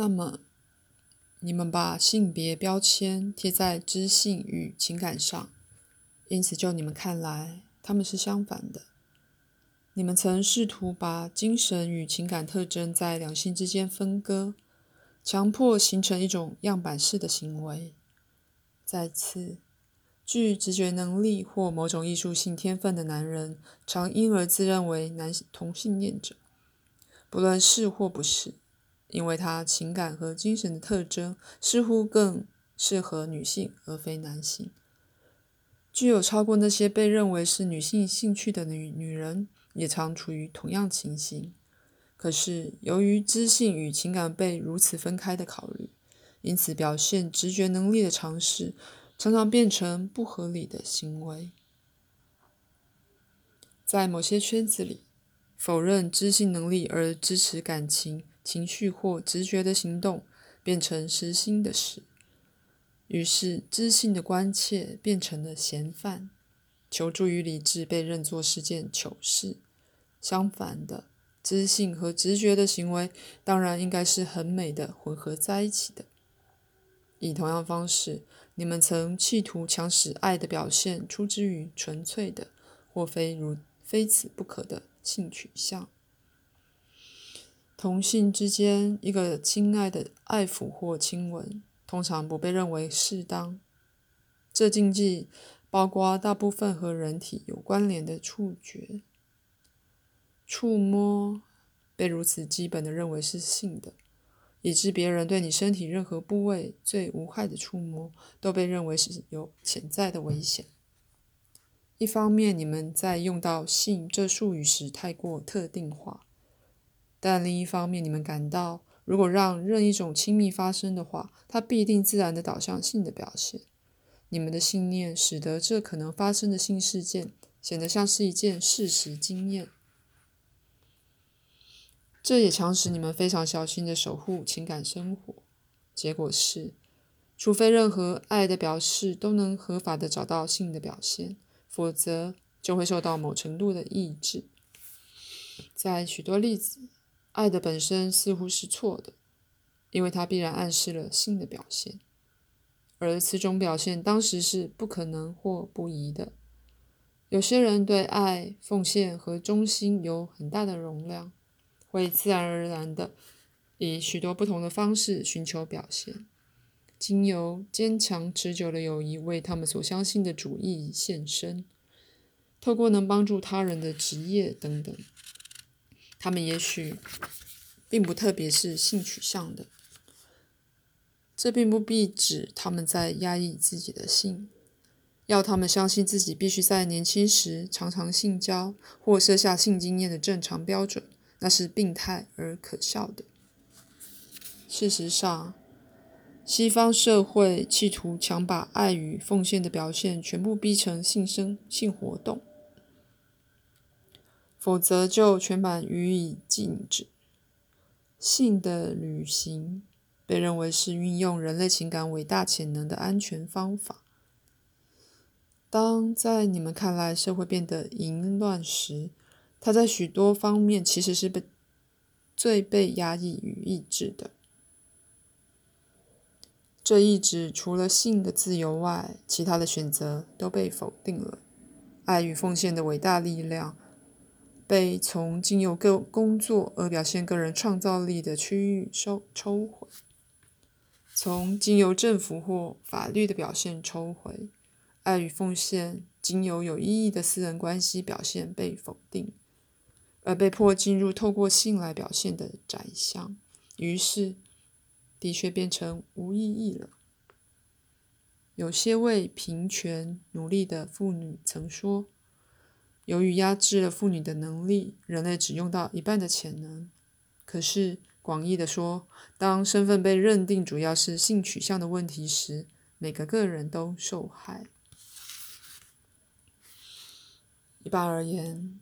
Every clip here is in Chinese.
那么，你们把性别标签贴在知性与情感上，因此就你们看来，他们是相反的。你们曾试图把精神与情感特征在两性之间分割，强迫形成一种样板式的行为。再次，具直觉能力或某种艺术性天分的男人，常因而自认为男同性恋者，不论是或不是。因为他情感和精神的特征似乎更适合女性而非男性，具有超过那些被认为是女性兴趣的女女人也常处于同样情形。可是由于知性与情感被如此分开的考虑，因此表现直觉能力的尝试常常变成不合理的行为。在某些圈子里，否认知性能力而支持感情。情绪或直觉的行动变成实心的事，于是知性的关切变成了嫌犯，求助于理智被认作是件糗事。相反的，知性和直觉的行为当然应该是很美的混合在一起的。以同样方式，你们曾企图强使爱的表现出之于纯粹的或非如非此不可的性取向。同性之间，一个亲爱的爱抚或亲吻，通常不被认为适当。这禁忌包括大部分和人体有关联的触觉。触摸被如此基本的认为是性的，以致别人对你身体任何部位最无害的触摸，都被认为是有潜在的危险。一方面，你们在用到“性”这术语时太过特定化。但另一方面，你们感到，如果让任一种亲密发生的话，它必定自然的导向性的表现。你们的信念使得这可能发生的性事件显得像是一件事实经验。这也强使你们非常小心的守护情感生活。结果是，除非任何爱的表示都能合法的找到性的表现，否则就会受到某程度的抑制。在许多例子。爱的本身似乎是错的，因为它必然暗示了性的表现，而此种表现当时是不可能或不宜的。有些人对爱、奉献和忠心有很大的容量，会自然而然的以许多不同的方式寻求表现，经由坚强持久的友谊为他们所相信的主义献身，透过能帮助他人的职业等等。他们也许并不特别是性取向的，这并不必指他们在压抑自己的性。要他们相信自己必须在年轻时常常性交或设下性经验的正常标准，那是病态而可笑的。事实上，西方社会企图强把爱与奉献的表现全部逼成性生性活动。否则就全版予以禁止。性的旅行被认为是运用人类情感伟大潜能的安全方法。当在你们看来社会变得淫乱时，它在许多方面其实是被最被压抑与抑制的。这意志除了性的自由外，其他的选择都被否定了。爱与奉献的伟大力量。被从经由个工作而表现个人创造力的区域收抽回，从经由政府或法律的表现抽回，爱与奉献经由有意义的私人关系表现被否定，而被迫进入透过性来表现的窄巷，于是的确变成无意义了。有些为平权努力的妇女曾说。由于压制了妇女的能力，人类只用到一半的潜能。可是，广义的说，当身份被认定主要是性取向的问题时，每个个人都受害。一般而言，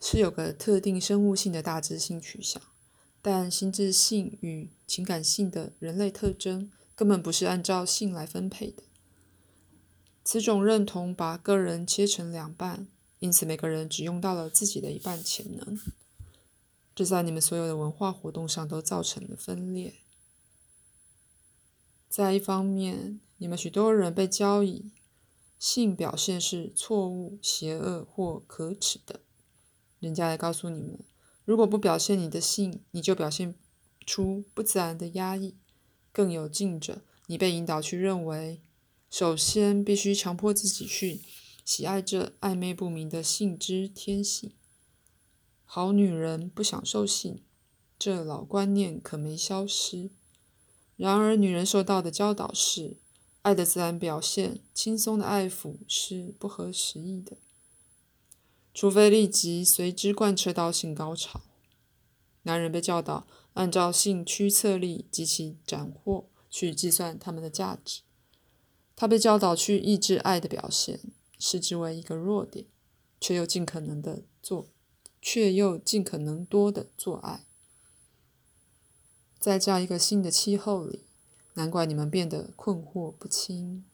是有个特定生物性的大致性取向，但心智性与情感性的人类特征根本不是按照性来分配的。此种认同把个人切成两半。因此，每个人只用到了自己的一半潜能，这在你们所有的文化活动上都造成了分裂。在一方面，你们许多人被教以性表现是错误、邪恶或可耻的。人家来告诉你们，如果不表现你的性，你就表现出不自然的压抑。更有劲者，你被引导去认为，首先必须强迫自己去喜爱这暧昧不明的性之天性。好女人不享受性，这老观念可没消失。然而，女人受到的教导是，爱的自然表现，轻松的爱抚是不合时宜的，除非立即随之贯彻到性高潮。男人被教导按照性驱策力及其斩获去计算他们的价值，他被教导去抑制爱的表现，视之为一个弱点，却又尽可能的做，却又尽可能多的做爱。在这样一个新的气候里，难怪你们变得困惑不清。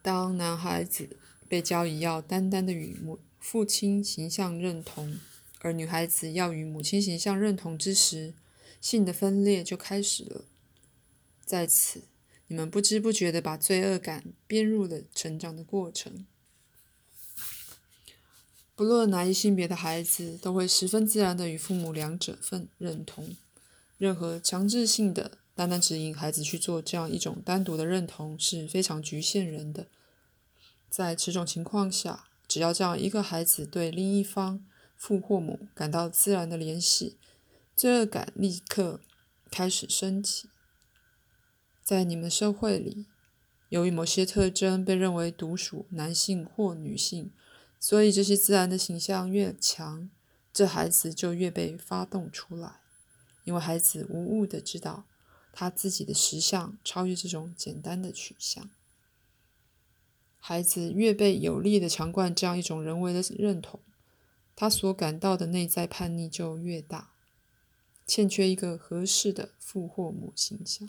当男孩子被教以要单单的与母父亲形象认同，而女孩子要与母亲形象认同之时，性的分裂就开始了。在此，你们不知不觉地把罪恶感编入了成长的过程。不论哪一性别的孩子，都会十分自然地与父母两者分认同。任何强制性的、单单指引孩子去做这样一种单独的认同，是非常局限人的。在此种情况下，只要这样一个孩子对另一方父或母感到自然的联系，罪恶感立刻开始升起。在你们社会里，由于某些特征被认为独属男性或女性。所以，这些自然的形象越强，这孩子就越被发动出来，因为孩子无误的知道，他自己的实相超越这种简单的取向。孩子越被有力的强灌这样一种人为的认同，他所感到的内在叛逆就越大，欠缺一个合适的父或母形象，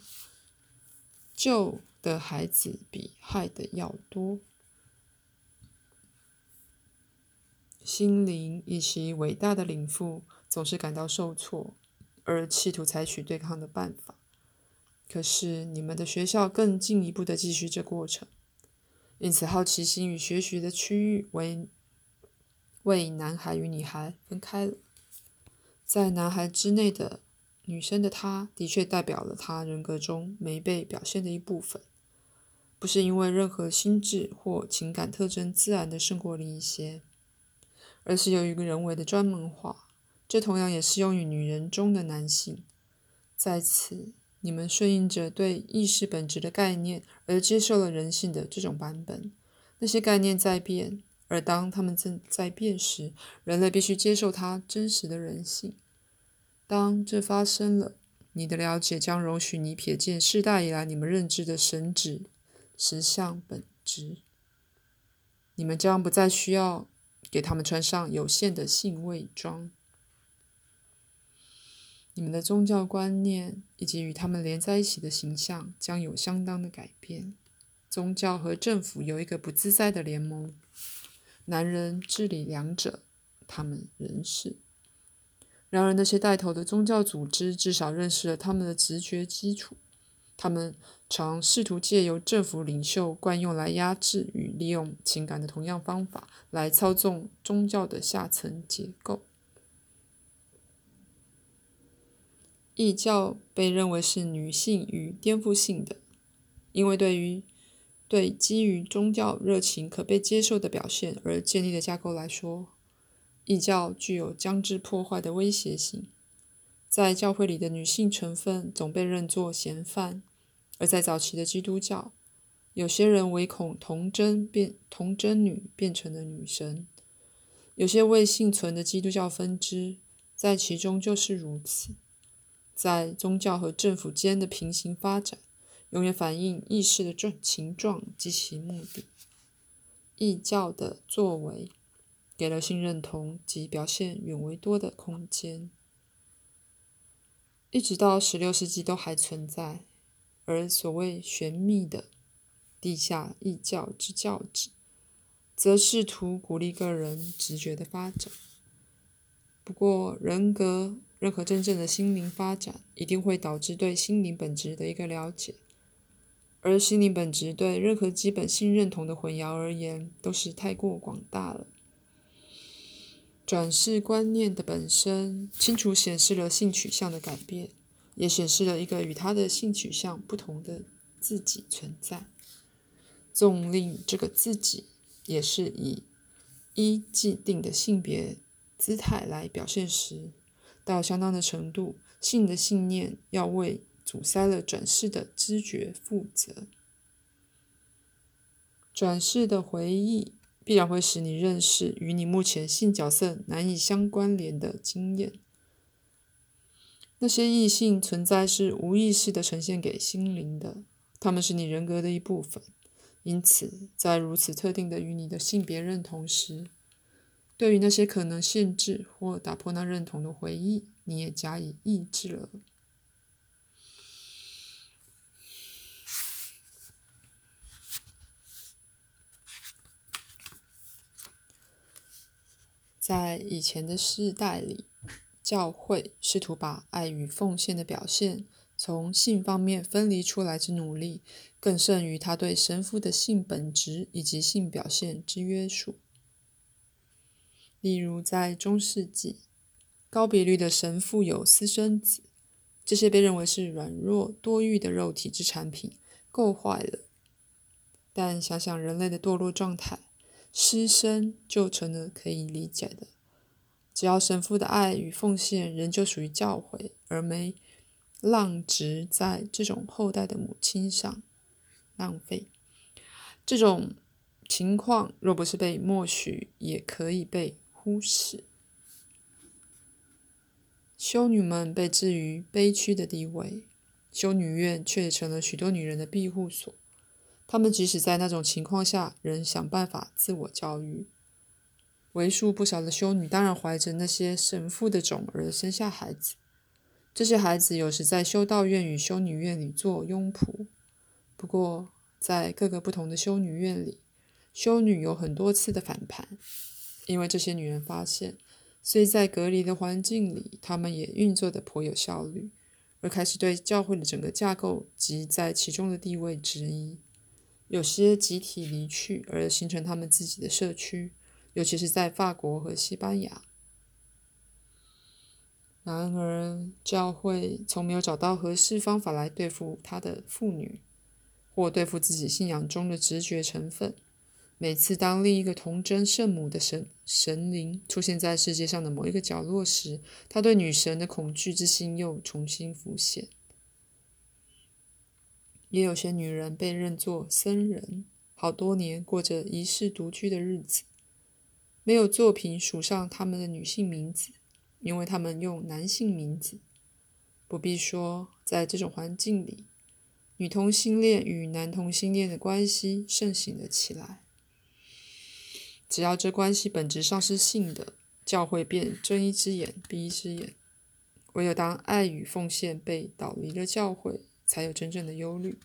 救的孩子比害的要多。心灵以其伟大的领父总是感到受挫，而企图采取对抗的办法。可是你们的学校更进一步的继续这过程，因此好奇心与学习的区域为为男孩与女孩分开了。在男孩之内的女生的她，的确代表了她人格中没被表现的一部分，不是因为任何心智或情感特征自然的胜过另一些。而是由于人为的专门化，这同样也适用于女人中的男性。在此，你们顺应着对意识本质的概念而接受了人性的这种版本。那些概念在变，而当它们正在变时，人类必须接受它真实的人性。当这发生了，你的了解将容许你瞥见世代以来你们认知的神旨实相本质。你们将不再需要。给他们穿上有限的性伪装，你们的宗教观念以及与他们连在一起的形象将有相当的改变。宗教和政府有一个不自在的联盟，男人治理两者，他们仍是。然而，那些带头的宗教组织至少认识了他们的直觉基础。他们常试图借由政府领袖惯用来压制与利用情感的同样方法，来操纵宗教的下层结构。异教被认为是女性与颠覆性的，因为对于对基于宗教热情可被接受的表现而建立的架构来说，异教具有将之破坏的威胁性。在教会里的女性成分总被认作嫌犯。而在早期的基督教，有些人唯恐童贞变童贞女变成了女神，有些未幸存的基督教分支在其中就是如此。在宗教和政府间的平行发展，永远反映意识的状情状及其目的。异教的作为给了性认同及表现远为多的空间，一直到十六世纪都还存在。而所谓玄秘的地下异教之教旨，则试图鼓励个人直觉的发展。不过，人格任何真正的心灵发展，一定会导致对心灵本质的一个了解。而心灵本质对任何基本性认同的混淆而言，都是太过广大了。转世观念的本身，清楚显示了性取向的改变，也显示了一个与他的性取向不同的自己存在。纵令这个自己也是以一既定的性别姿态来表现时，到相当的程度，性的信念要为。阻塞了转世的知觉负责，转世的回忆必然会使你认识与你目前性角色难以相关联的经验。那些异性存在是无意识的呈现给心灵的，他们是你人格的一部分。因此，在如此特定的与你的性别认同时，对于那些可能限制或打破那认同的回忆，你也加以抑制了。在以前的世代里，教会试图把爱与奉献的表现从性方面分离出来之努力，更胜于他对神父的性本质以及性表现之约束。例如，在中世纪，高比率的神父有私生子，这些被认为是软弱多欲的肉体之产品，够坏了。但想想人类的堕落状态。师生就成了可以理解的，只要神父的爱与奉献仍旧属于教诲，而没浪植在这种后代的母亲上，浪费。这种情况若不是被默许，也可以被忽视。修女们被置于悲屈的地位，修女院却成了许多女人的庇护所。他们即使在那种情况下，仍想办法自我教育。为数不少的修女当然怀着那些神父的种而生下孩子，这些孩子有时在修道院与修女院里做佣仆。不过，在各个不同的修女院里，修女有很多次的反叛，因为这些女人发现，虽在隔离的环境里，她们也运作的颇有效率，而开始对教会的整个架构及在其中的地位质疑。有些集体离去，而形成他们自己的社区，尤其是在法国和西班牙。然而，教会从没有找到合适方法来对付他的妇女，或对付自己信仰中的直觉成分。每次当另一个童真圣母的神神灵出现在世界上的某一个角落时，他对女神的恐惧之心又重新浮现。也有些女人被认作僧人，好多年过着遗世独居的日子，没有作品署上他们的女性名字，因为他们用男性名字。不必说，在这种环境里，女同性恋与男同性恋的关系盛行了起来。只要这关系本质上是性的，教会便睁一只眼闭一只眼。唯有当爱与奉献被导离了教会。才有真正的忧虑，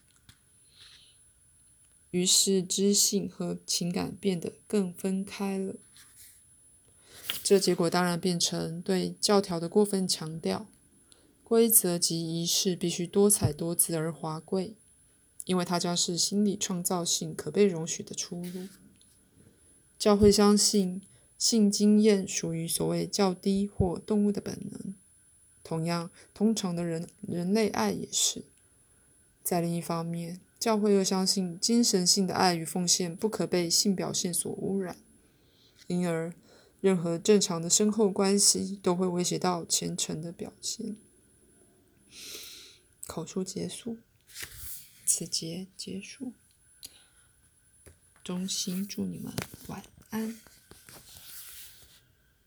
于是知性和情感变得更分开了。这结果当然变成对教条的过分强调，规则及仪式必须多彩多姿而华贵，因为它将是心理创造性可被容许的出路。教会相信性经验属于所谓较低或动物的本能，同样，通常的人人类爱也是。在另一方面，教会又相信精神性的爱与奉献不可被性表现所污染，因而任何正常的深厚关系都会威胁到虔诚的表现。口述结束，此节结束。衷心祝你们晚安。